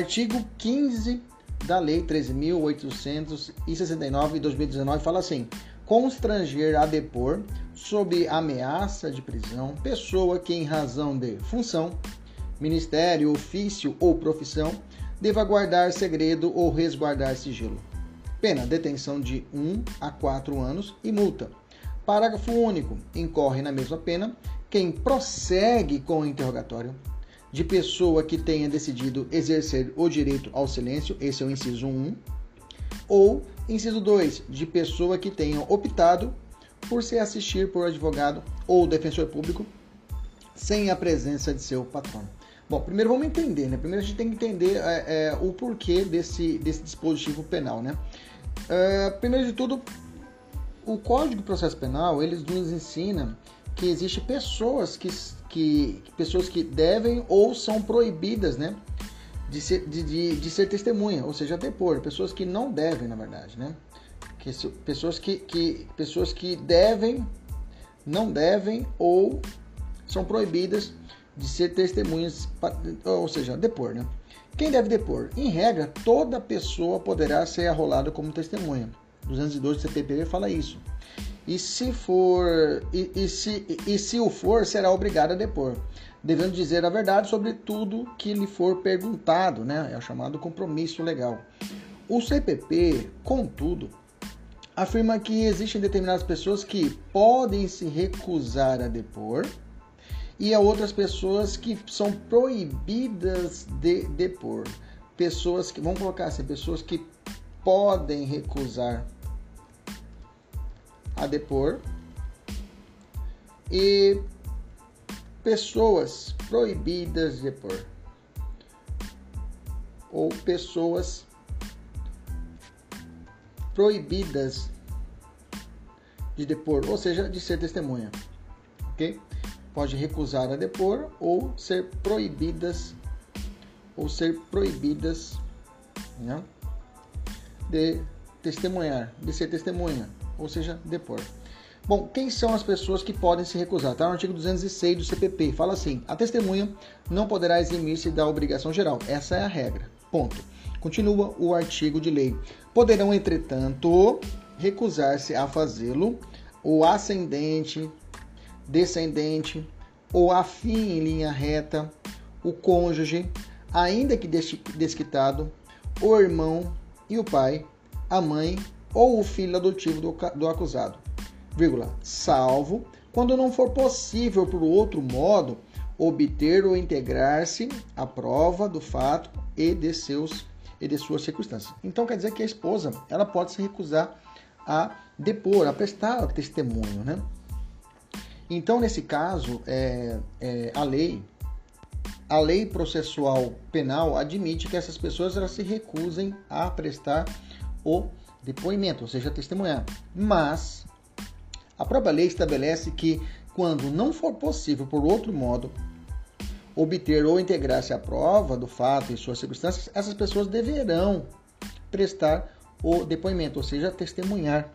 Artigo 15 da Lei 13.869 de 2019 fala assim: constranger a depor, sob ameaça de prisão, pessoa que, em razão de função, ministério, ofício ou profissão, deva guardar segredo ou resguardar sigilo. Pena: detenção de 1 a 4 anos e multa. Parágrafo único. Incorre na mesma pena quem prossegue com o interrogatório de pessoa que tenha decidido exercer o direito ao silêncio, esse é o inciso 1, ou inciso 2, de pessoa que tenha optado por se assistir por advogado ou defensor público sem a presença de seu patrão. Bom, primeiro vamos entender, né? Primeiro a gente tem que entender é, é, o porquê desse, desse dispositivo penal, né? É, primeiro de tudo, o Código de Processo Penal, ele nos ensina que existe pessoas que, que pessoas que devem ou são proibidas, né, de ser, de, de, de ser testemunha, ou seja, depor, pessoas que não devem, na verdade, né, que, pessoas que, que pessoas que devem, não devem ou são proibidas de ser testemunhas, ou seja, depor, né? Quem deve depor? Em regra, toda pessoa poderá ser arrolada como testemunha. 212 do CPPV fala isso. E se for e, e, se, e se o for, será obrigado a depor, devendo dizer a verdade sobre tudo que lhe for perguntado, né? É o chamado compromisso legal. O CPP, contudo, afirma que existem determinadas pessoas que podem se recusar a depor e há outras pessoas que são proibidas de depor. Pessoas que, vamos colocar assim, pessoas que podem recusar a depor. E pessoas proibidas de depor. Ou pessoas proibidas de depor, ou seja, de ser testemunha, ok? Pode recusar a depor ou ser proibidas ou ser proibidas né, de testemunhar, de ser testemunha ou seja, depor. Bom, quem são as pessoas que podem se recusar? Está no artigo 206 do CPP. Fala assim: a testemunha não poderá eximir-se da obrigação geral. Essa é a regra. Ponto. Continua o artigo de lei. Poderão, entretanto, recusar-se a fazê-lo o ascendente, descendente, ou afim em linha reta, o cônjuge, ainda que desquitado, o irmão e o pai, a mãe ou o filho adotivo do, do acusado, vírgula, salvo quando não for possível por outro modo obter ou integrar-se à prova do fato e de seus e de suas circunstâncias. Então quer dizer que a esposa ela pode se recusar a depor, a prestar testemunho, né? Então nesse caso é, é, a lei a lei processual penal admite que essas pessoas elas se recusem a prestar o depoimento, ou seja, testemunhar. Mas a própria lei estabelece que quando não for possível por outro modo obter ou integrar-se à prova do fato e suas circunstâncias, essas pessoas deverão prestar o depoimento, ou seja, testemunhar.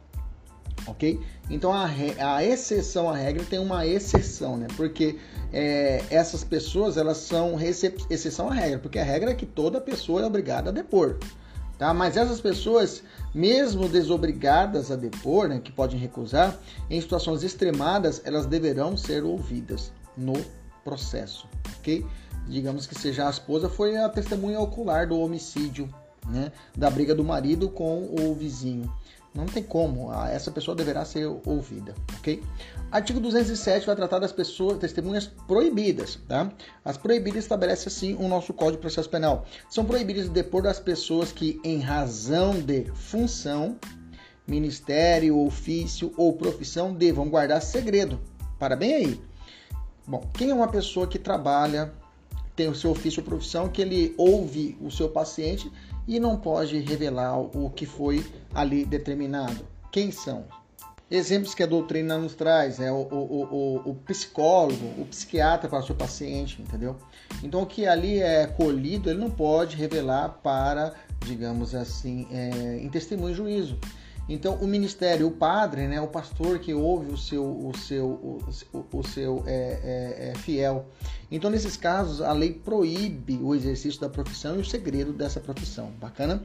Ok? Então a, a exceção à regra tem uma exceção, né? Porque é, essas pessoas elas são exceção à regra, porque a regra é que toda pessoa é obrigada a depor. Tá? Mas essas pessoas, mesmo desobrigadas a depor, né, que podem recusar, em situações extremadas, elas deverão ser ouvidas no processo, ok? Digamos que seja a esposa foi a testemunha ocular do homicídio, né, da briga do marido com o vizinho. Não tem como, essa pessoa deverá ser ouvida, ok? Artigo 207 vai tratar das pessoas, testemunhas proibidas, tá? As proibidas estabelece assim o nosso Código de Processo Penal. São proibidas de depor das pessoas que, em razão de função, ministério, ofício ou profissão, devam guardar segredo. Para bem aí. Bom, quem é uma pessoa que trabalha, tem o seu ofício ou profissão, que ele ouve o seu paciente e não pode revelar o que foi ali determinado? Quem são? Exemplos que a doutrina nos traz, é o, o, o, o psicólogo, o psiquiatra para o seu paciente, entendeu? Então o que ali é colhido, ele não pode revelar para, digamos assim, é, em testemunho e juízo. Então, o ministério, o padre, né, o pastor que ouve o seu, o seu, o, o seu é, é, é, fiel. Então, nesses casos, a lei proíbe o exercício da profissão e o segredo dessa profissão. Bacana?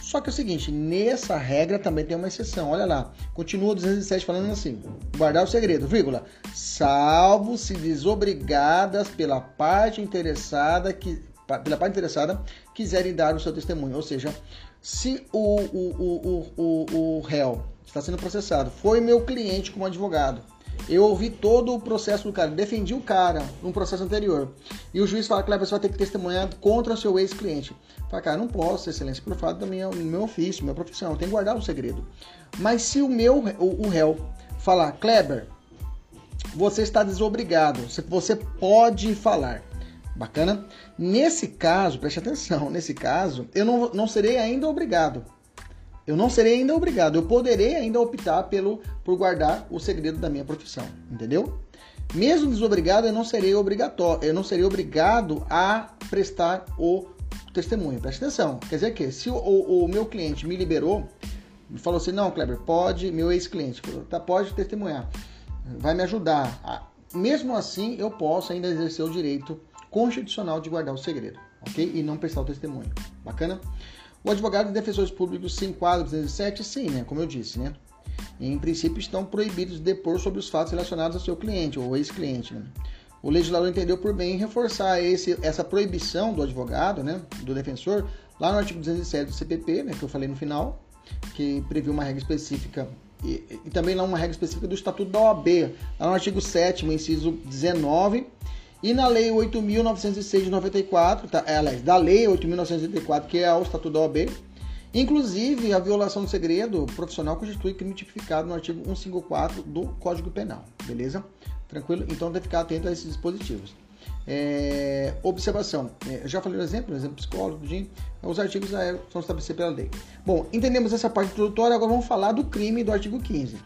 Só que é o seguinte, nessa regra também tem uma exceção. Olha lá, continua 207 falando assim: guardar o segredo, vírgula, salvo se desobrigadas pela parte interessada que pela parte interessada quiserem dar o seu testemunho, ou seja, se o, o, o, o, o réu está sendo processado foi meu cliente como advogado, eu ouvi todo o processo do cara, defendi o cara num processo anterior. E o juiz fala que você vai ter que testemunhar contra o seu ex-cliente. Fala, cara, não posso, excelência, pelo fato do meu, meu ofício, minha profissão, eu tenho que guardar o segredo. Mas se o meu, o, o réu, falar, Kleber, você está desobrigado, você pode falar. Bacana? Nesse caso, preste atenção, nesse caso, eu não, não serei ainda obrigado. Eu não serei ainda obrigado. Eu poderei ainda optar pelo, por guardar o segredo da minha profissão. Entendeu? Mesmo desobrigado, eu não serei obrigatório, eu não serei obrigado a prestar o testemunho. Preste atenção. Quer dizer que se o, o, o meu cliente me liberou, me falou assim, não, Kleber, pode, meu ex-cliente, tá, pode testemunhar, vai me ajudar. Mesmo assim, eu posso ainda exercer o direito constitucional de guardar o segredo, ok? E não prestar o testemunho. Bacana? O advogado e defensores públicos se enquadram no 207? Sim, né? Como eu disse, né? Em princípio, estão proibidos de depor sobre os fatos relacionados ao seu cliente ou ex-cliente. Né? O legislador entendeu por bem reforçar esse, essa proibição do advogado, né, do defensor, lá no artigo 207 do CPP, né, que eu falei no final, que previu uma regra específica e, e, também lá uma regra específica do Estatuto da OAB, lá no artigo 7 inciso 19, e na Lei 8.906 de 94, tá, é, aliás, da Lei 8.984, que é o Estatuto da OAB, inclusive a violação do segredo profissional constitui crime tipificado no artigo 154 do Código Penal, beleza? Tranquilo? Então tem que ficar atento a esses dispositivos. É, observação, é, já falei no exemplo, exemplo psicólogo, os artigos são estabelecidos pela lei. Bom, entendemos essa parte introdutória, agora vamos falar do crime do artigo 15.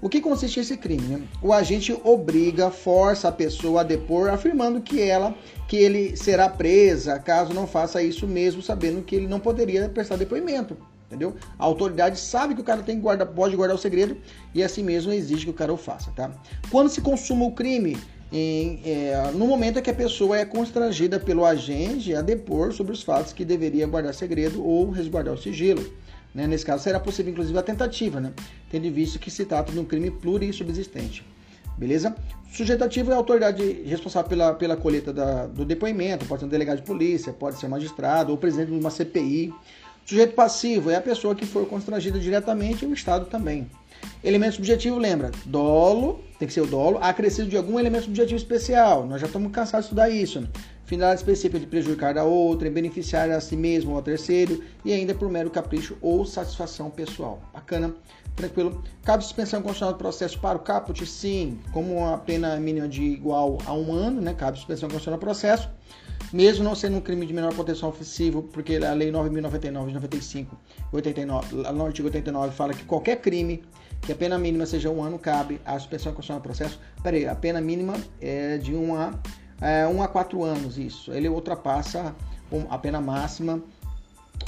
O que consiste esse crime? Né? O agente obriga, força a pessoa a depor, afirmando que ela, que ele será presa caso não faça isso mesmo, sabendo que ele não poderia prestar depoimento. Entendeu? A autoridade sabe que o cara tem que guardar, pode guardar o segredo e assim mesmo exige que o cara o faça, tá? Quando se consuma o crime, em, é, no momento em que a pessoa é constrangida pelo agente a depor sobre os fatos que deveria guardar segredo ou resguardar o sigilo. Né? Nesse caso, será possível, inclusive, a tentativa, né? tendo visto que se trata de um crime plurisubsistente. Beleza? Sujeitativo é a autoridade responsável pela, pela colheita da, do depoimento, pode ser um delegado de polícia, pode ser um magistrado ou presidente de uma CPI. Sujeito passivo é a pessoa que for constrangida diretamente e o Estado também. Elemento subjetivo, lembra? Dolo, tem que ser o dolo, acrescido de algum elemento subjetivo especial. Nós já estamos cansados de estudar isso. Finalidade específica de prejudicar a outra, beneficiar a si mesmo ou a terceiro, e ainda por mero capricho ou satisfação pessoal. Bacana, tranquilo. Cabe suspensão constitucional do processo para o caput? Sim, como a pena mínima de igual a um ano, né? Cabe suspensão constitucional do processo. Mesmo não sendo um crime de menor potencial ofensivo, porque a Lei 9.099 de 95, 89, no artigo 89, fala que qualquer crime que a pena mínima seja um ano, cabe a suspensão constitucional do processo. Peraí, a pena mínima é de um a é, 1 a 4 anos, isso. Ele ultrapassa a pena máxima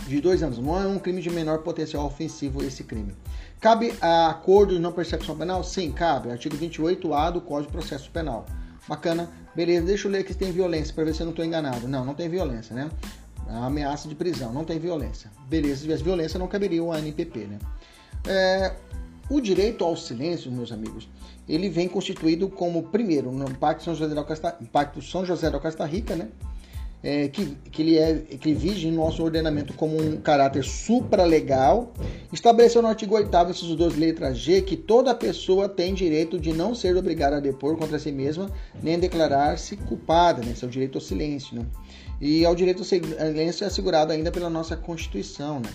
de 2 anos. Não é um crime de menor potencial ofensivo esse crime. Cabe a acordo de não persecução penal? Sim, cabe. Artigo 28A do Código de Processo Penal. Bacana. Beleza, deixa eu ler aqui se tem violência, para ver se eu não estou enganado. Não, não tem violência, né? A ameaça de prisão, não tem violência. Beleza, se tivesse violência, não caberia o ANPP, né? É, o direito ao silêncio, meus amigos, ele vem constituído como, primeiro, no Pacto São José da Costa, Pacto São José da Costa Rica, né? É, que, que ele é que vige no nosso ordenamento como um caráter supralegal, estabeleceu no artigo 8 inciso 2, letra G, que toda pessoa tem direito de não ser obrigada a depor contra si mesma, nem declarar-se culpada, né? Esse é o direito ao silêncio, né? E ao direito ao silêncio é assegurado ainda pela nossa Constituição, né?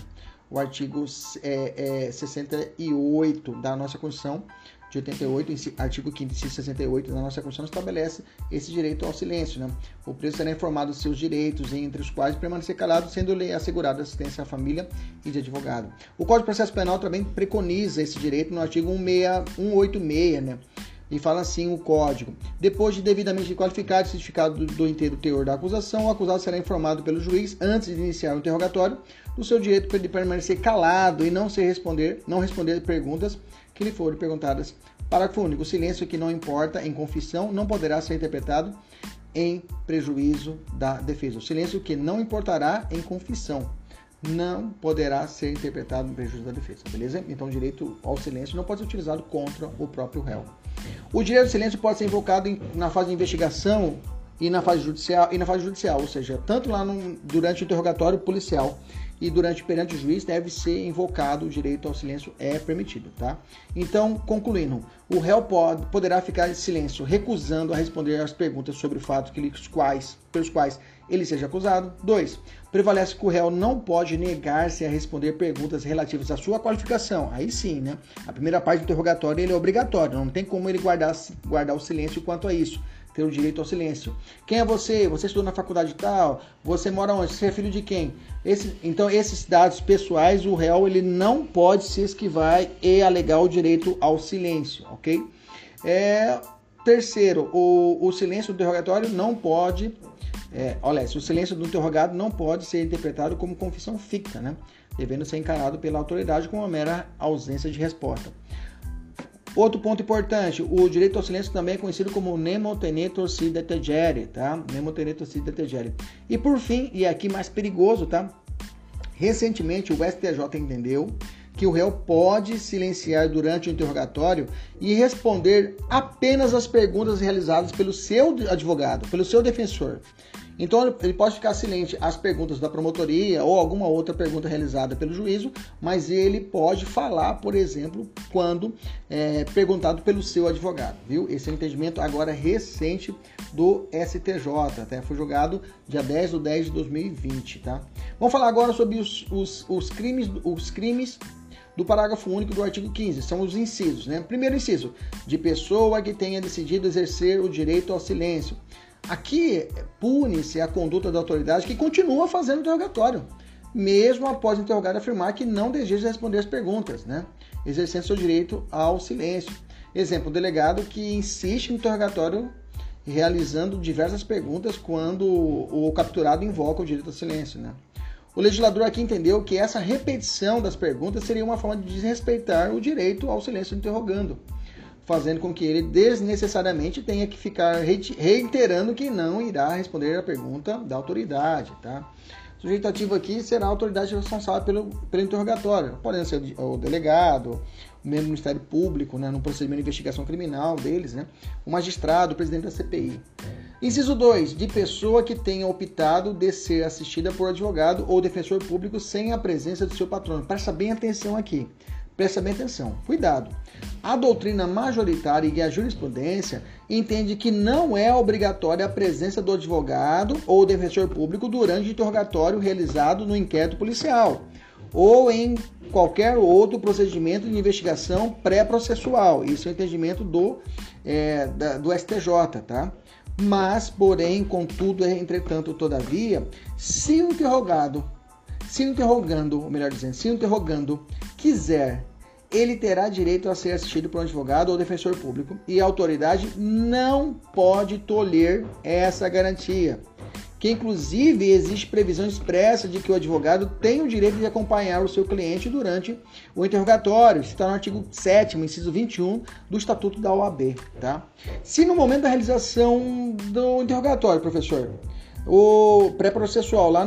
O artigo é, é, 68 da nossa Constituição de 88, artigo 5 inciso 68 da nossa Constituição estabelece esse direito ao silêncio. Né? O preso será informado dos seus direitos, entre os quais permanecer calado, sendo-lhe assegurada assistência à família e de advogado. O Código de Processo Penal também preconiza esse direito no artigo 186, né? E fala assim o código. Depois de devidamente qualificado e certificado do, do inteiro teor da acusação, o acusado será informado pelo juiz antes de iniciar o interrogatório do seu direito de permanecer calado e não se responder, não responder perguntas que lhe forem perguntadas. Parágrafo único. O silêncio que não importa em confissão não poderá ser interpretado em prejuízo da defesa. O silêncio que não importará em confissão não poderá ser interpretado em prejuízo da defesa, beleza? Então, o direito ao silêncio não pode ser utilizado contra o próprio réu. O direito ao silêncio pode ser invocado em, na fase de investigação e na fase judicial, e na fase judicial, ou seja, tanto lá no, durante o interrogatório policial e durante perante o juiz deve ser invocado o direito ao silêncio é permitido, tá? Então, concluindo, o réu pode, poderá ficar em silêncio, recusando a responder às perguntas sobre fatos que, quais, pelos quais ele seja acusado. 2. Prevalece que o réu não pode negar-se a responder perguntas relativas à sua qualificação. Aí sim, né? A primeira parte do interrogatório ele é obrigatório, não tem como ele guardar, guardar o silêncio quanto a isso ter o direito ao silêncio. Quem é você? Você estudou na faculdade tal? Você mora onde? Você é filho de quem? Esse, então, esses dados pessoais, o réu ele não pode se esquivar e alegar o direito ao silêncio, ok? É, terceiro, o, o silêncio do interrogatório não pode. É, olha, o silêncio do interrogado não pode ser interpretado como confissão ficta, né? Devendo ser encarado pela autoridade como uma mera ausência de resposta. Outro ponto importante, o direito ao silêncio também é conhecido como nemo tenetur si detegere, tá? Nemo tenetur si detegere. E por fim, e aqui mais perigoso, tá? Recentemente o STJ entendeu que o réu pode silenciar durante o interrogatório e responder apenas as perguntas realizadas pelo seu advogado, pelo seu defensor. Então ele pode ficar silente às perguntas da promotoria ou alguma outra pergunta realizada pelo juízo, mas ele pode falar, por exemplo, quando é, perguntado pelo seu advogado, viu? Esse é um entendimento agora recente do STJ, até foi julgado dia 10 de 10 de 2020, tá? Vamos falar agora sobre os, os, os crimes, os crimes do parágrafo único do artigo 15, são os incisos, né? Primeiro inciso, de pessoa que tenha decidido exercer o direito ao silêncio. Aqui pune-se a conduta da autoridade que continua fazendo interrogatório, mesmo após o interrogado afirmar que não deseja responder as perguntas, né? exercendo seu direito ao silêncio. Exemplo, o delegado que insiste no interrogatório realizando diversas perguntas quando o capturado invoca o direito ao silêncio. Né? O legislador aqui entendeu que essa repetição das perguntas seria uma forma de desrespeitar o direito ao silêncio interrogando fazendo com que ele desnecessariamente tenha que ficar reiterando que não irá responder a pergunta da autoridade, tá? O aqui será a autoridade responsável pelo, pelo interrogatório, podendo ser o delegado, o membro do Ministério Público, né, no procedimento de investigação criminal deles, né, o magistrado, o presidente da CPI. Inciso 2. De pessoa que tenha optado de ser assistida por advogado ou defensor público sem a presença do seu patrono. Presta bem atenção aqui. Presta bem atenção. Cuidado. A doutrina majoritária e a jurisprudência entende que não é obrigatória a presença do advogado ou defensor público durante o interrogatório realizado no inquérito policial ou em qualquer outro procedimento de investigação pré-processual. Isso é o entendimento do, é, da, do STJ, tá? Mas, porém, contudo, entretanto, todavia, se o interrogado, se interrogando, ou melhor dizendo, se interrogando quiser ele terá direito a ser assistido por um advogado ou defensor público e a autoridade não pode tolher essa garantia. Que inclusive existe previsão expressa de que o advogado tem o direito de acompanhar o seu cliente durante o interrogatório. Isso está no artigo 7, inciso 21 do Estatuto da OAB. Tá? Se no momento da realização do interrogatório, professor, o pré-processual lá,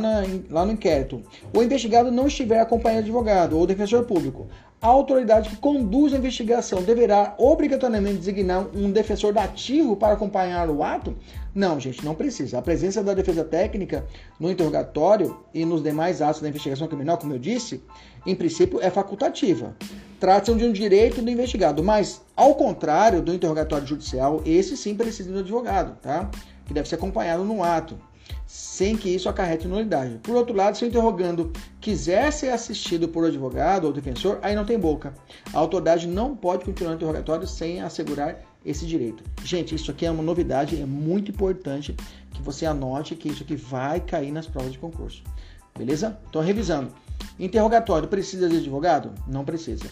lá no inquérito, o investigado não estiver acompanhando advogado ou defensor público, a autoridade que conduz a investigação deverá obrigatoriamente designar um defensor dativo para acompanhar o ato? Não, gente, não precisa. A presença da defesa técnica no interrogatório e nos demais atos da investigação criminal, como eu disse, em princípio é facultativa. Trata-se de um direito do investigado, mas ao contrário do interrogatório judicial, esse sim precisa do advogado, tá? Que deve ser acompanhado no ato. Sem que isso acarrete nulidade. Por outro lado, se o interrogando quiser ser assistido por advogado ou defensor, aí não tem boca. A autoridade não pode continuar o interrogatório sem assegurar esse direito. Gente, isso aqui é uma novidade, é muito importante que você anote que isso aqui vai cair nas provas de concurso. Beleza? Então, revisando. Interrogatório precisa de advogado? Não precisa.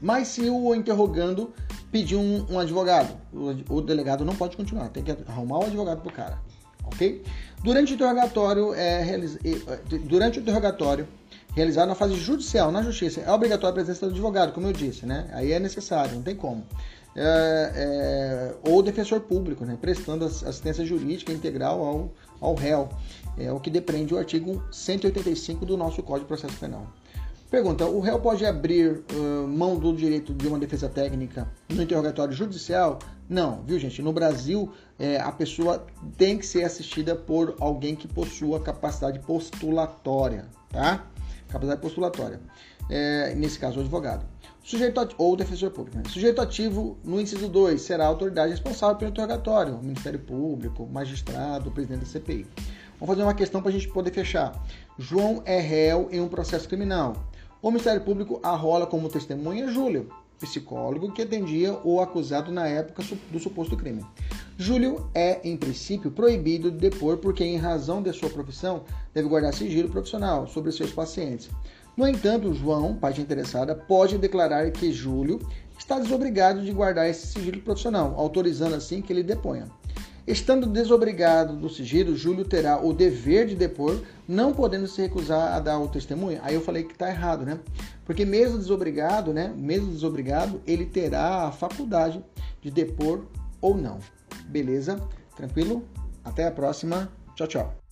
Mas se o interrogando pedir um, um advogado, o, o, delegado não pode continuar, tem que arrumar um advogado pro cara, ok? Durante o interrogatório, é, durante o interrogatório realizado na fase judicial, na justiça, é obrigatória a presença do advogado, como eu disse, né? Aí é necessário, não tem como. É, é, ou defensor público, né? prestando assistência jurídica integral ao, ao réu, é o que depende do artigo 185 do nosso Código de Processo Penal. Pergunta: o réu pode abrir uh, mão do direito de uma defesa técnica no interrogatório judicial? Não, viu, gente? No Brasil, é, a pessoa tem que ser assistida por alguém que possua capacidade postulatória, tá? Capacidade postulatória. É, nesse caso, o advogado. Sujeito ativo, ou defensor público. Né? Sujeito ativo, no inciso 2, será a autoridade responsável pelo interrogatório, Ministério Público, magistrado, presidente da CPI. Vamos fazer uma questão para a gente poder fechar. João é réu em um processo criminal. O Ministério Público arrola como testemunha Júlio, psicólogo que atendia o acusado na época do suposto crime. Júlio é, em princípio, proibido de depor porque, em razão de sua profissão, deve guardar sigilo profissional sobre seus pacientes. No entanto, João, parte interessada, pode declarar que Júlio está desobrigado de guardar esse sigilo profissional, autorizando assim que ele deponha. Estando desobrigado do sigilo, Júlio terá o dever de depor, não podendo se recusar a dar o testemunho. Aí eu falei que está errado, né? Porque mesmo desobrigado, né? Mesmo desobrigado, ele terá a faculdade de depor ou não. Beleza? Tranquilo? Até a próxima. Tchau, tchau.